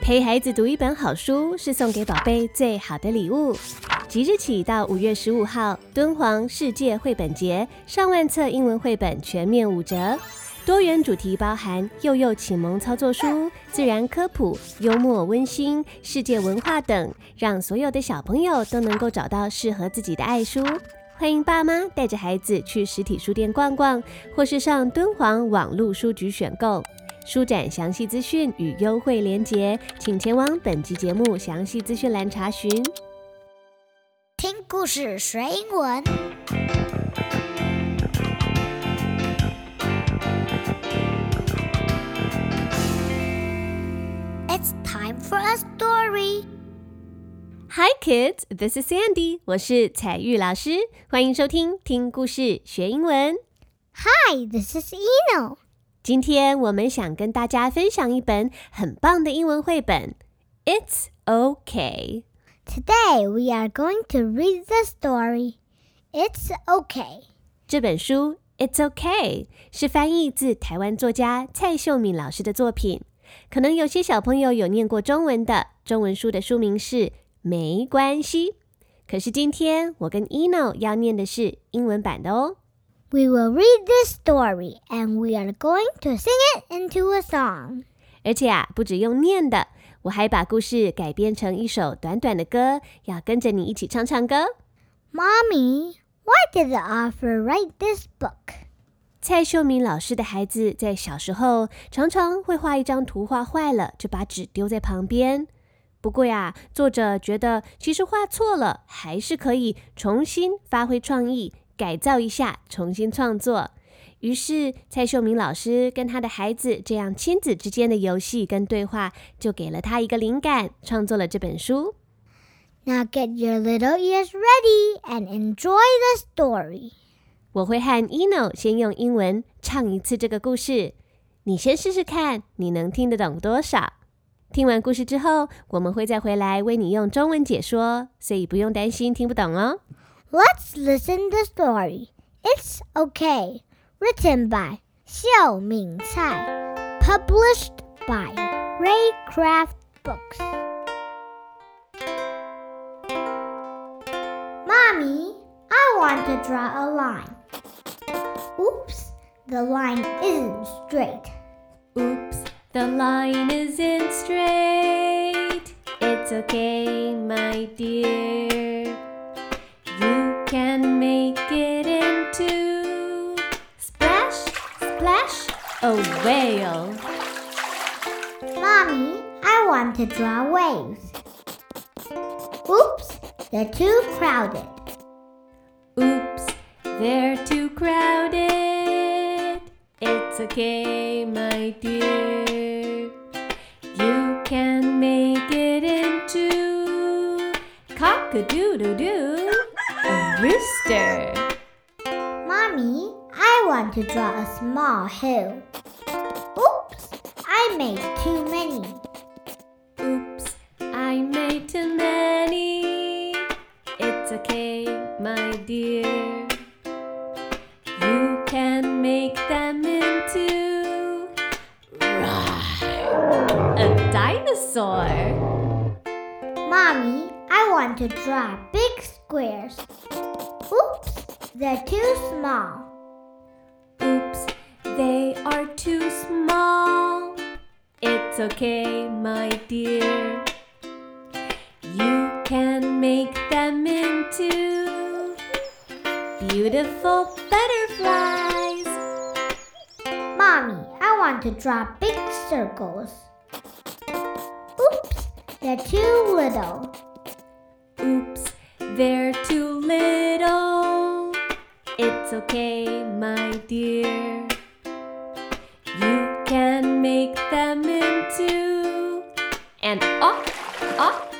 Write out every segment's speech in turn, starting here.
陪孩子读一本好书是送给宝贝最好的礼物。即日起到五月十五号，敦煌世界绘本节，上万册英文绘本全面五折。多元主题包含幼幼启蒙操作书、自然科普、幽默温馨、世界文化等，让所有的小朋友都能够找到适合自己的爱书。欢迎爸妈带着孩子去实体书店逛逛，或是上敦煌网络书局选购。书展详细资讯与优惠链接，请前往本集节目详细资讯栏查询。听故事学英文。It's time for a story. Hi kids, this is Sandy，我是彩玉老师，欢迎收听听故事学英文。Hi, this is Eno. 今天我们想跟大家分享一本很棒的英文绘本，It's OK。Today we are going to read the story. It's okay. 这本书《It's OK》是翻译自台湾作家蔡秀敏老师的作品。可能有些小朋友有念过中文的，中文书的书名是《没关系》。可是今天我跟 Eno 要念的是英文版的哦。We will read this story and we are going to sing it into a song. 而且啊，不止用念的，我还把故事改编成一首短短的歌，要跟着你一起唱唱歌。Mommy, why did the author write this book? 蔡秀敏老师的孩子在小时候常常会画一张图画坏了，就把纸丢在旁边。不过呀，作者觉得其实画错了，还是可以重新发挥创意，改造一下，重新创作。于是蔡秀明老师跟他的孩子这样亲子之间的游戏跟对话，就给了他一个灵感，创作了这本书。Now get your little ears ready and enjoy the story. 我会和 Eno 先用英文唱一次这个故事，你先试试看，你能听得懂多少？听完故事之后，我们会再回来为你用中文解说，所以不用担心听不懂哦。Let's listen the story. It's okay. Written by Xiao Ming Cai. Published by Reycraft Books. Mommy, I want to draw a line. Oops, the line isn't straight. Oops, the line isn't straight. It's okay, my dear. Can make it into splash, splash, a whale. Mommy, I want to draw waves. Oops, they're too crowded. Oops, they're too crowded. It's okay, my dear. You can make it into cock rooster. Mommy, I want to draw a small hill. Oops, I made too many. Oops, I made too many. It's okay, my dear. You can make them into a dinosaur. Mommy, I want to draw big squares. Oops, they're too small. Oops, they are too small. It's okay, my dear. You can make them into beautiful butterflies. Mommy, I want to draw big circles. Oops, they're too little. Oops, they're too little. It's okay, my dear. You can make them into an oc- oc-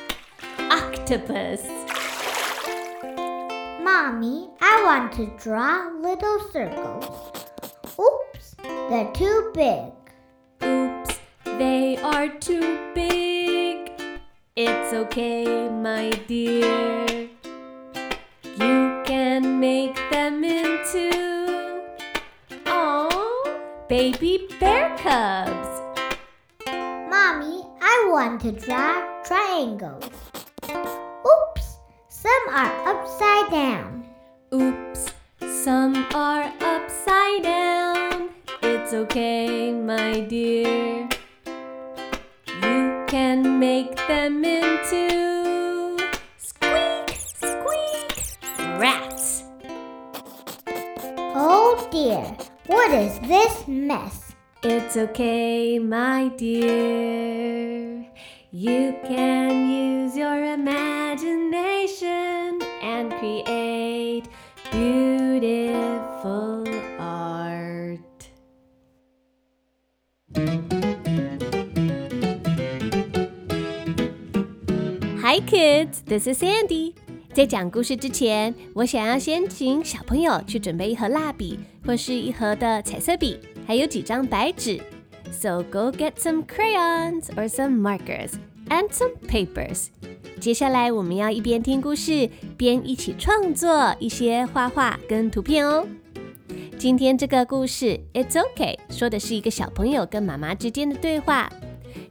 octopus. Mommy, I want to draw little circles. Oops, they're too big. Oops, they are too big. It's okay, my dear. Make them into oh, baby bear cubs. Mommy, I want to draw triangles. Oops, some are upside down. Oops, some are upside down. It's okay, my dear. You can make them into this mess? It's okay, my dear. You can use your imagination and create beautiful art. Hi kids, this is Sandy. 在讲故事之前，我想要先请小朋友去准备一盒蜡笔，或是一盒的彩色笔，还有几张白纸。So go get some crayons or some markers and some papers. 接下来我们要一边听故事，边一起创作一些画画跟图片哦。今天这个故事，It's OK，说的是一个小朋友跟妈妈之间的对话。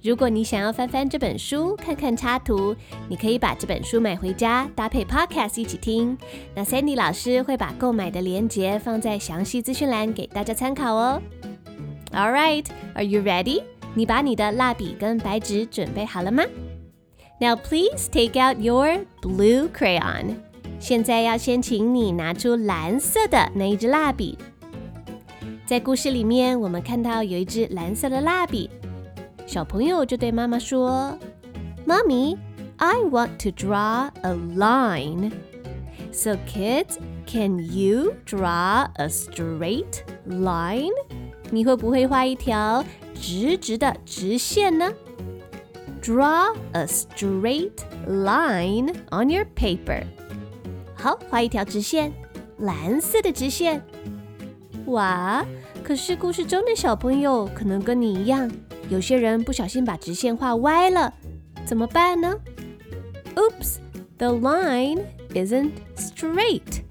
如果你想要翻翻这本书，看看插图，你可以把这本书买回家，搭配 Podcast 一起听。那 Sandy 老师会把购买的链接放在详细资讯栏给大家参考哦。All right, are you ready? 你把你的蜡笔跟白纸准备好了吗？Now please take out your blue crayon. 现在要先请你拿出蓝色的那一支蜡笔。在故事里面，我们看到有一支蓝色的蜡笔。小朋友就对妈妈说：“Mommy, I want to draw a line. So kids, can you draw a straight line? 你会不会画一条直直的直线呢？Draw a straight line on your paper. 好，画一条直线，蓝色的直线。哇！可是故事中的小朋友可能跟你一样。 有些人不小心把直线画歪了，怎么办呢？Oops, the line isn't straight.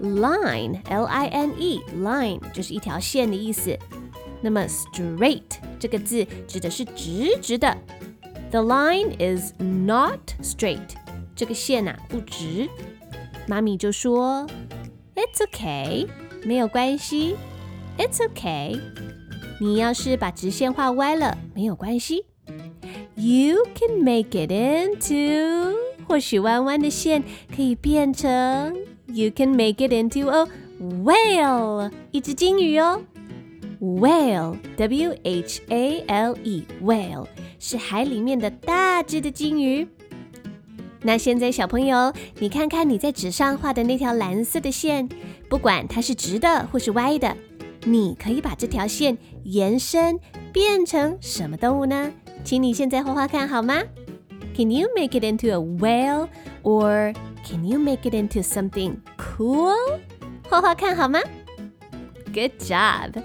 Line, L-I-N-E, line 就是一条线的意思。那么 straight 这个字指的是直直的。The line is not straight. 这个线呐、啊、不直。妈咪就说：“It's okay，没有关系。It's okay。”你要是把直线画歪了，没有关系。You can make it into，或许弯弯的线可以变成，You can make it into a whale，一只金鱼哦。Whale，W H A L E，whale 是海里面的大只的金鱼。那现在小朋友，你看看你在纸上画的那条蓝色的线，不管它是直的或是歪的。你可以把这条线延伸变成什么动物呢？请你现在画画看好吗？Can you make it into a whale or can you make it into something cool？画画看好吗？Good job！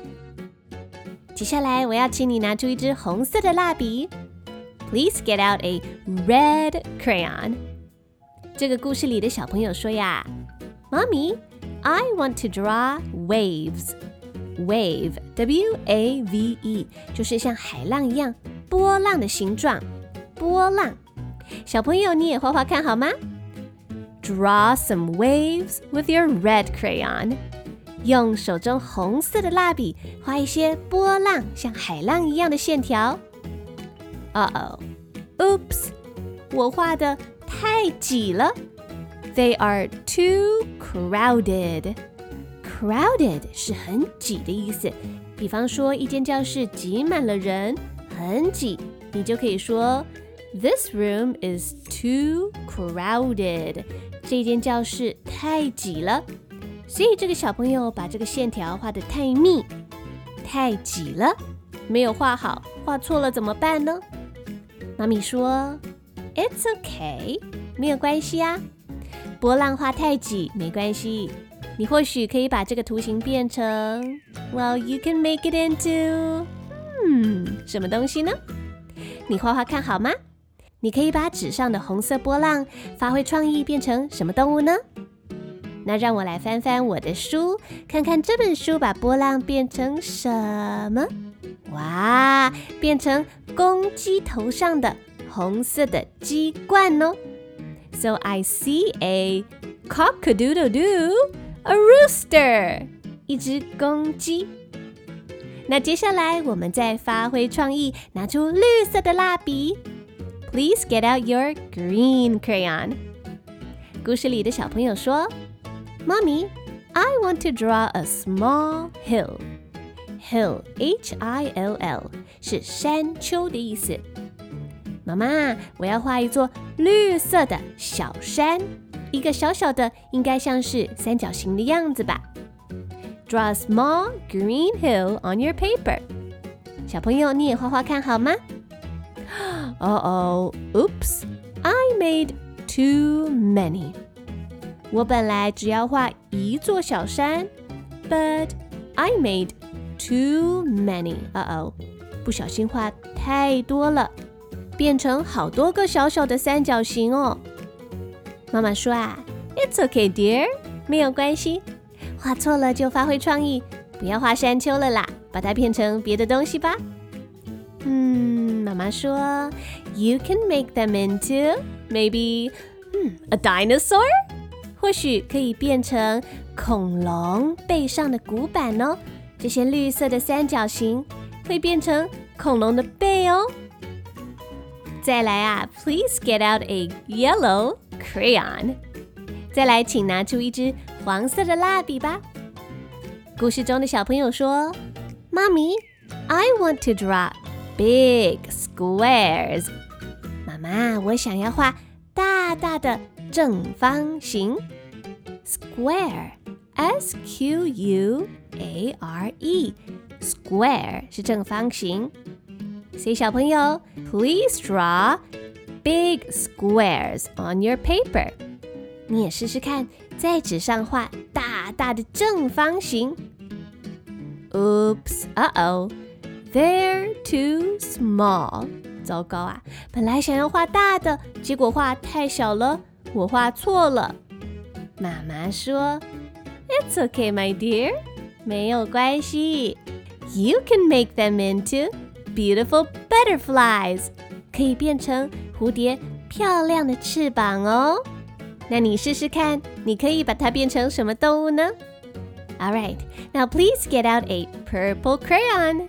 接下来我要请你拿出一支红色的蜡笔。Please get out a red crayon。这个故事里的小朋友说呀：“Mommy, I want to draw waves。” Wave, W-A-V-E，就是像海浪一样波浪的形状。波浪，小朋友你也画画看好吗？Draw some waves with your red crayon。用手中红色的蜡笔画一些波浪，像海浪一样的线条。Uh oh, oops！我画的太挤了。They are too crowded. Crowded 是很挤的意思，比方说一间教室挤满了人，很挤，你就可以说 This room is too crowded。这间教室太挤了。所以这个小朋友把这个线条画得太密，太挤了，没有画好，画错了怎么办呢？妈咪说 It's okay，没有关系啊。波浪画太挤没关系。你或许可以把这个图形变成，Well, you can make it into，嗯，什么东西呢？你画画看好吗？你可以把纸上的红色波浪发挥创意，变成什么动物呢？那让我来翻翻我的书，看看这本书把波浪变成什么？哇，变成公鸡头上的红色的鸡冠哦。So I see a cock-a-doodle-doo, a rooster，一只公鸡。那接下来我们再发挥创意，拿出绿色的蜡笔。Please get out your green crayon。故事里的小朋友说：“Mommy, I want to draw a small hill. Hill, H-I-L-L，是山丘的意思。妈妈，我要画一座绿色的小山， 一个小小的，应该像是三角形的样子吧？Draw a small green hill on your paper。小朋友，你也画画看好吗？Oh, oops! I made too many. 我本来只要画一座小山，but I made too many. Uh oh，不小心画太多了。变成好多个小小的三角形哦。妈妈说啊，It's okay, dear，没有关系，画错了就发挥创意，不要画山丘了啦，把它变成别的东西吧。嗯，妈妈说，You can make them into maybe，嗯，a dinosaur，或许可以变成恐龙背上的骨板哦。这些绿色的三角形会变成恐龙的背哦。再来啊，Please get out a yellow crayon。再来，请拿出一支黄色的蜡笔吧。故事中的小朋友说：“妈咪，I want to draw big squares。”妈妈，我想要画大大的正方形。Square，S Q U A R E，square 是正方形。所以小朋友，Please draw big squares on your paper。你也试试看，在纸上画大大的正方形。Oops, uh oh, they're too small。糟糕啊！本来想要画大的，结果画太小了，我画错了。妈妈说：“It's okay, my dear，没有关系。You can make them into。” Beautiful butterflies 可以变成蝴蝶漂亮的翅膀哦。那你试试看，你可以把它变成什么动物呢？All right, now please get out a purple crayon.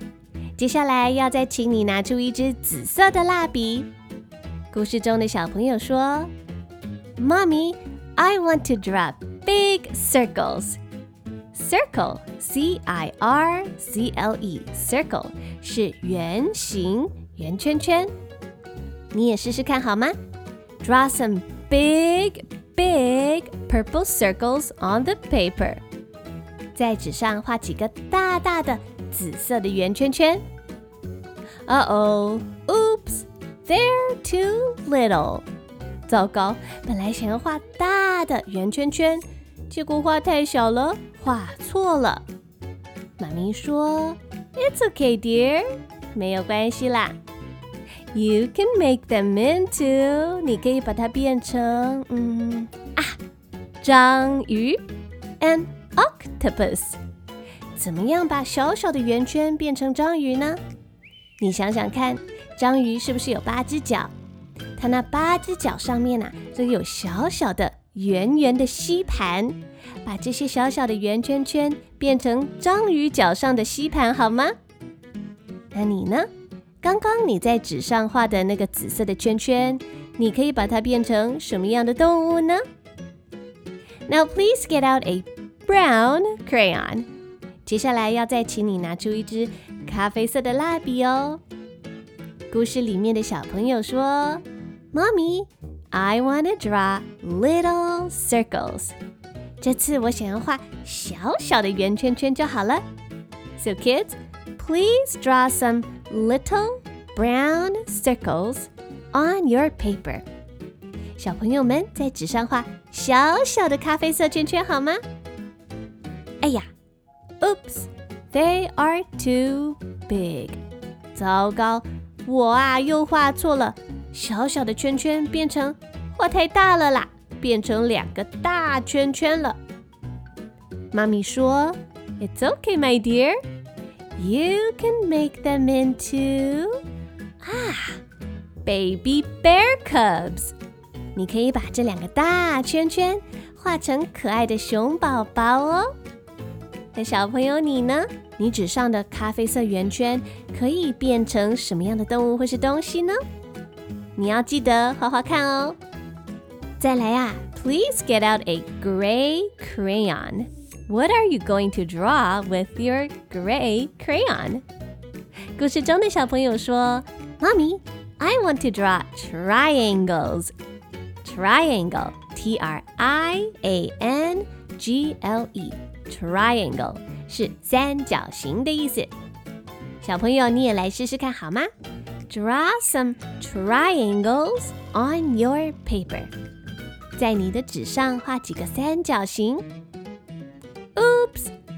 接下来要再请你拿出一支紫色的蜡笔。故事中的小朋友说：“Mommy, I want to draw big circles.” Circle, C-I-R-C-L-E, circle 是圆形圆圈圈。 你也试试看好吗？Draw some big, big purple circles on the paper。在纸上画几个大大的紫色的圆圈圈。Uh oh, oops, they're too little。糟糕，本来想要画大的圆圈圈。结果画太小了，画错了。妈咪说：“It's okay, dear，没有关系啦。You can make them into，你可以把它变成，嗯啊，章鱼，an octopus。怎么样把小小的圆圈变成章鱼呢？你想想看，章鱼是不是有八只脚？它那八只脚上面呐，都有小小的。”圆圆的吸盘，把这些小小的圆圈圈变成章鱼脚上的吸盘，好吗？那你呢？刚刚你在纸上画的那个紫色的圈圈，你可以把它变成什么样的动物呢？Now please get out a brown crayon。接下来要再请你拿出一支咖啡色的蜡笔哦。故事里面的小朋友说：“：“Mommy, I wanna draw little circles. 这次我想要画小小的圆圈圈就好了。So kids, please draw some little brown circles on your paper. 小朋友们在纸上画小小的咖啡色圈圈好吗？哎呀，Oops, they are too big. 糟糕，我啊又画错了。小小的圈圈变成画太大了啦，变成两个大圈圈了。妈咪说：“It's okay, my dear. You can make them into 啊 baby bear cubs。你可以把这两个大圈圈画成可爱的熊宝宝哦。那小朋友你呢？你纸上的咖啡色圆圈可以变成什么样的动物或是东西呢？你要记得画画看哦。再来呀，Please get out a gray crayon. What are you going to draw with your gray crayon? 故事中的小朋友说：“Mommy, I want to draw triangles. Triangle, T-R-I-A-N-G-L-E, triangle 是三角形的意思。小朋友，你也来试试看好吗？Draw some triangles on your paper. 在你的纸上画几个三角形。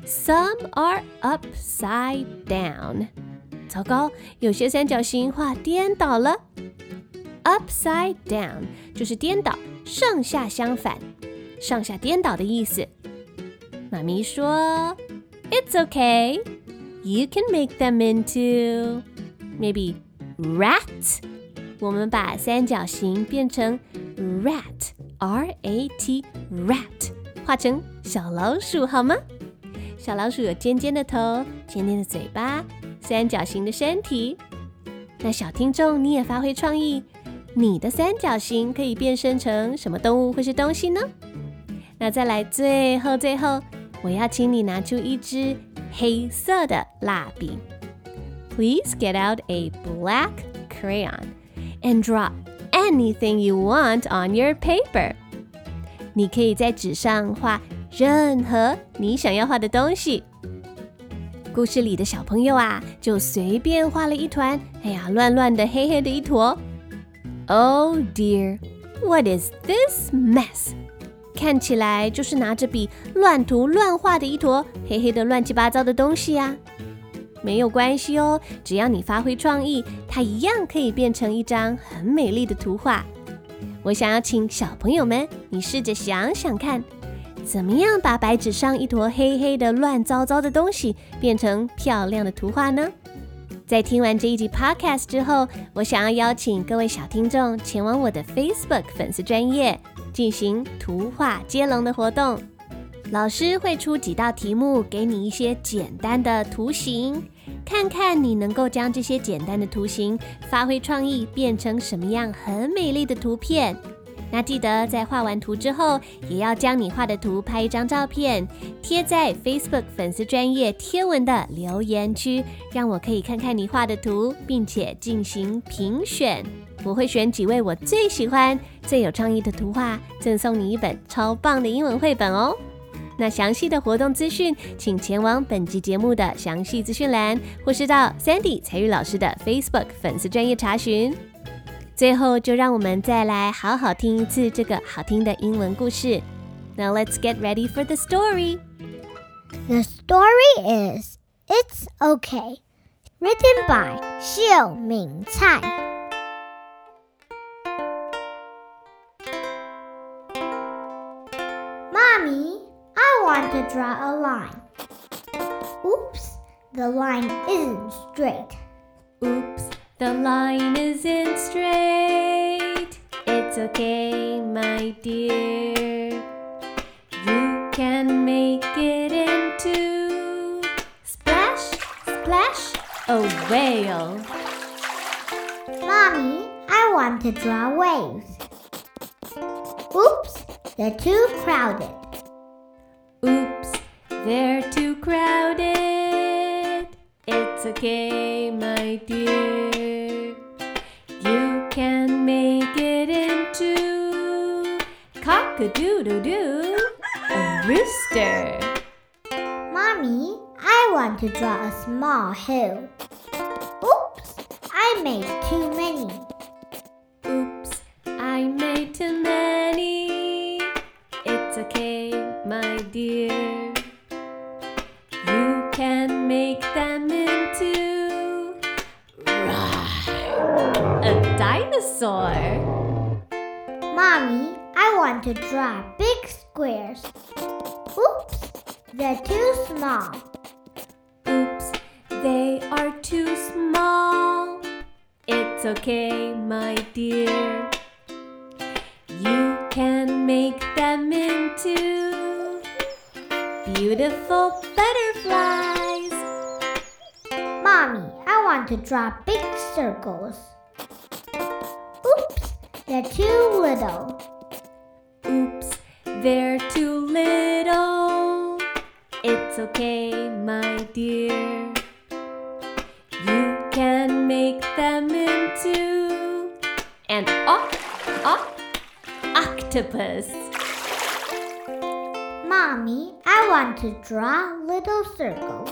Oops, some are upside down. 糟糕，有些三角形画颠倒了。Upside down 就是颠倒，上下相反，上下颠倒的意思。妈咪说，It's okay. You can make them into maybe rat. 我们把三角形变成 rat, R-A-T, rat，画成小老鼠好吗？ 小老鼠有尖尖的头，尖尖的嘴巴，三角形的身体。那小听众，你也发挥创意。你的三角形可以变身成什么动物或是东西呢？那再来，最后最后，我要请你拿出一支黑色的蜡笔。Please get out a black crayon and draw anything you want on your paper。你可以在纸上画任何你想要画的东西。故事里的小朋友啊，就随便画了一团，哎呀，乱乱的黑黑的一坨。Oh dear, what is this mess? 看起来就是拿着笔乱涂乱画的一坨黑黑的乱七八糟的东西呀。没有关系哦，只要你发挥创意，它一样可以变成一张很美丽的图画。我想要请小朋友们，你试着想想看，怎么样把白纸上一坨黑黑的乱糟糟的东西变成漂亮的图画呢？在听完这一集 Podcast 之后，我想要邀请各位小听众前往我的 Facebook 粉丝专业进行图画接龙的活动。老师会出几道题目给你一些简单的图形，看看你能够将这些简单的图形发挥创意，变成什么样很美丽的图片。那记得在画完图之后，也要将你画的图拍一张照片，贴在 Facebook 粉丝专业贴文的留言区，让我可以看看你画的图，并且进行评选。我会选几位我最喜欢、最有创意的图画，赠送你一本超棒的英文绘本哦。那详细的活动资讯，请前往本集节目的详细资讯栏，或是到 Sandy 才玉老师的 Facebook 粉丝专业查询。最后，就让我们再来好好听一次这个好听的英文故事。Now let's get ready for the story. The story is It's Okay, written by Shiow-Miin Tsai. Mommy, I want to draw a line. Oops, the line isn't straight. Oops. The line isn't straight. It's okay, my dear. You can make it into splash, splash, a whale. Mommy, I want to draw waves. Oops, they're too crowded. Oops, they're too crowded. It's okay, my dear. Cock a doodle doo, a rooster. Mommy, I want to draw a small hill. Oops, I made too many. It's okay, my dear. You can make them into beautiful butterflies. Mommy, I want to draw big circles. Oops, they're too little. Oops, they're too little. It's okay, my dear. O- octopus. Mommy, I want to draw little circles.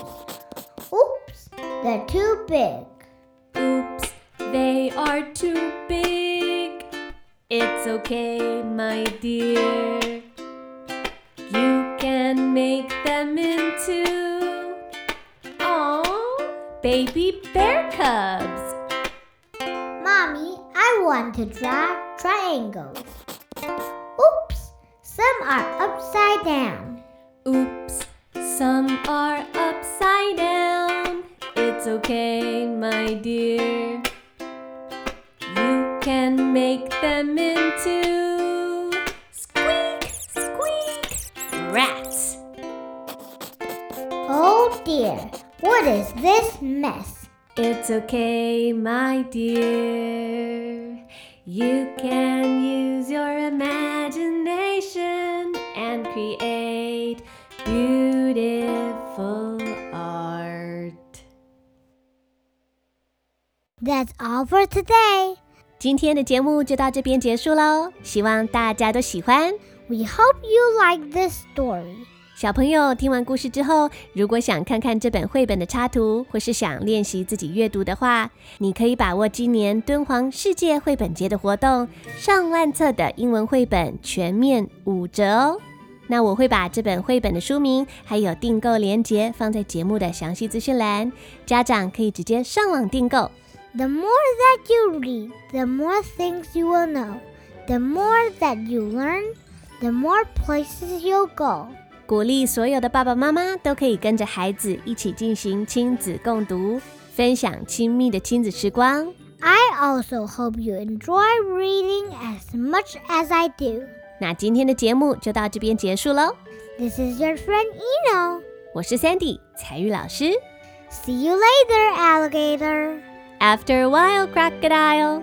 Oops, they're too big. Oops, they are too big. It's okay, my dear. You can make them into oh, baby bear cubs. Mommy, I want to draw triangles. Oops, some are upside down. Oops, some are upside down. It's okay, my dear. You can make them into squeak, squeak rats. Oh dear, what is this mess? It's okay, my dear. You can use your imagination and create beautiful art. That's all for today. 今天的节目就到这边结束喽，希望大家都喜欢。 We hope you like this story. 小朋友听完故事之后，如果想看看这本绘本的插图，或是想练习自己阅读的话，你可以把握今年敦煌世界绘本节的活动，上万册的英文绘本全面五折哦。那我会把这本绘本的书名还有订购链接放在节目的详细资讯栏，家长可以直接上网订购。The more that you read, the more things you will know. The more that you learn, the more places you'll go. 鼓励所有的爸爸妈妈都可以跟着孩子一起进行亲子共读，分享亲密的亲子时光。 I also hope you enjoy reading as much as I do. 那今天的节目就到这边结束喽。 This is your friend Eno. 我是 Sandy 彩玉老师。 See you later, alligator. After a while, crocodile.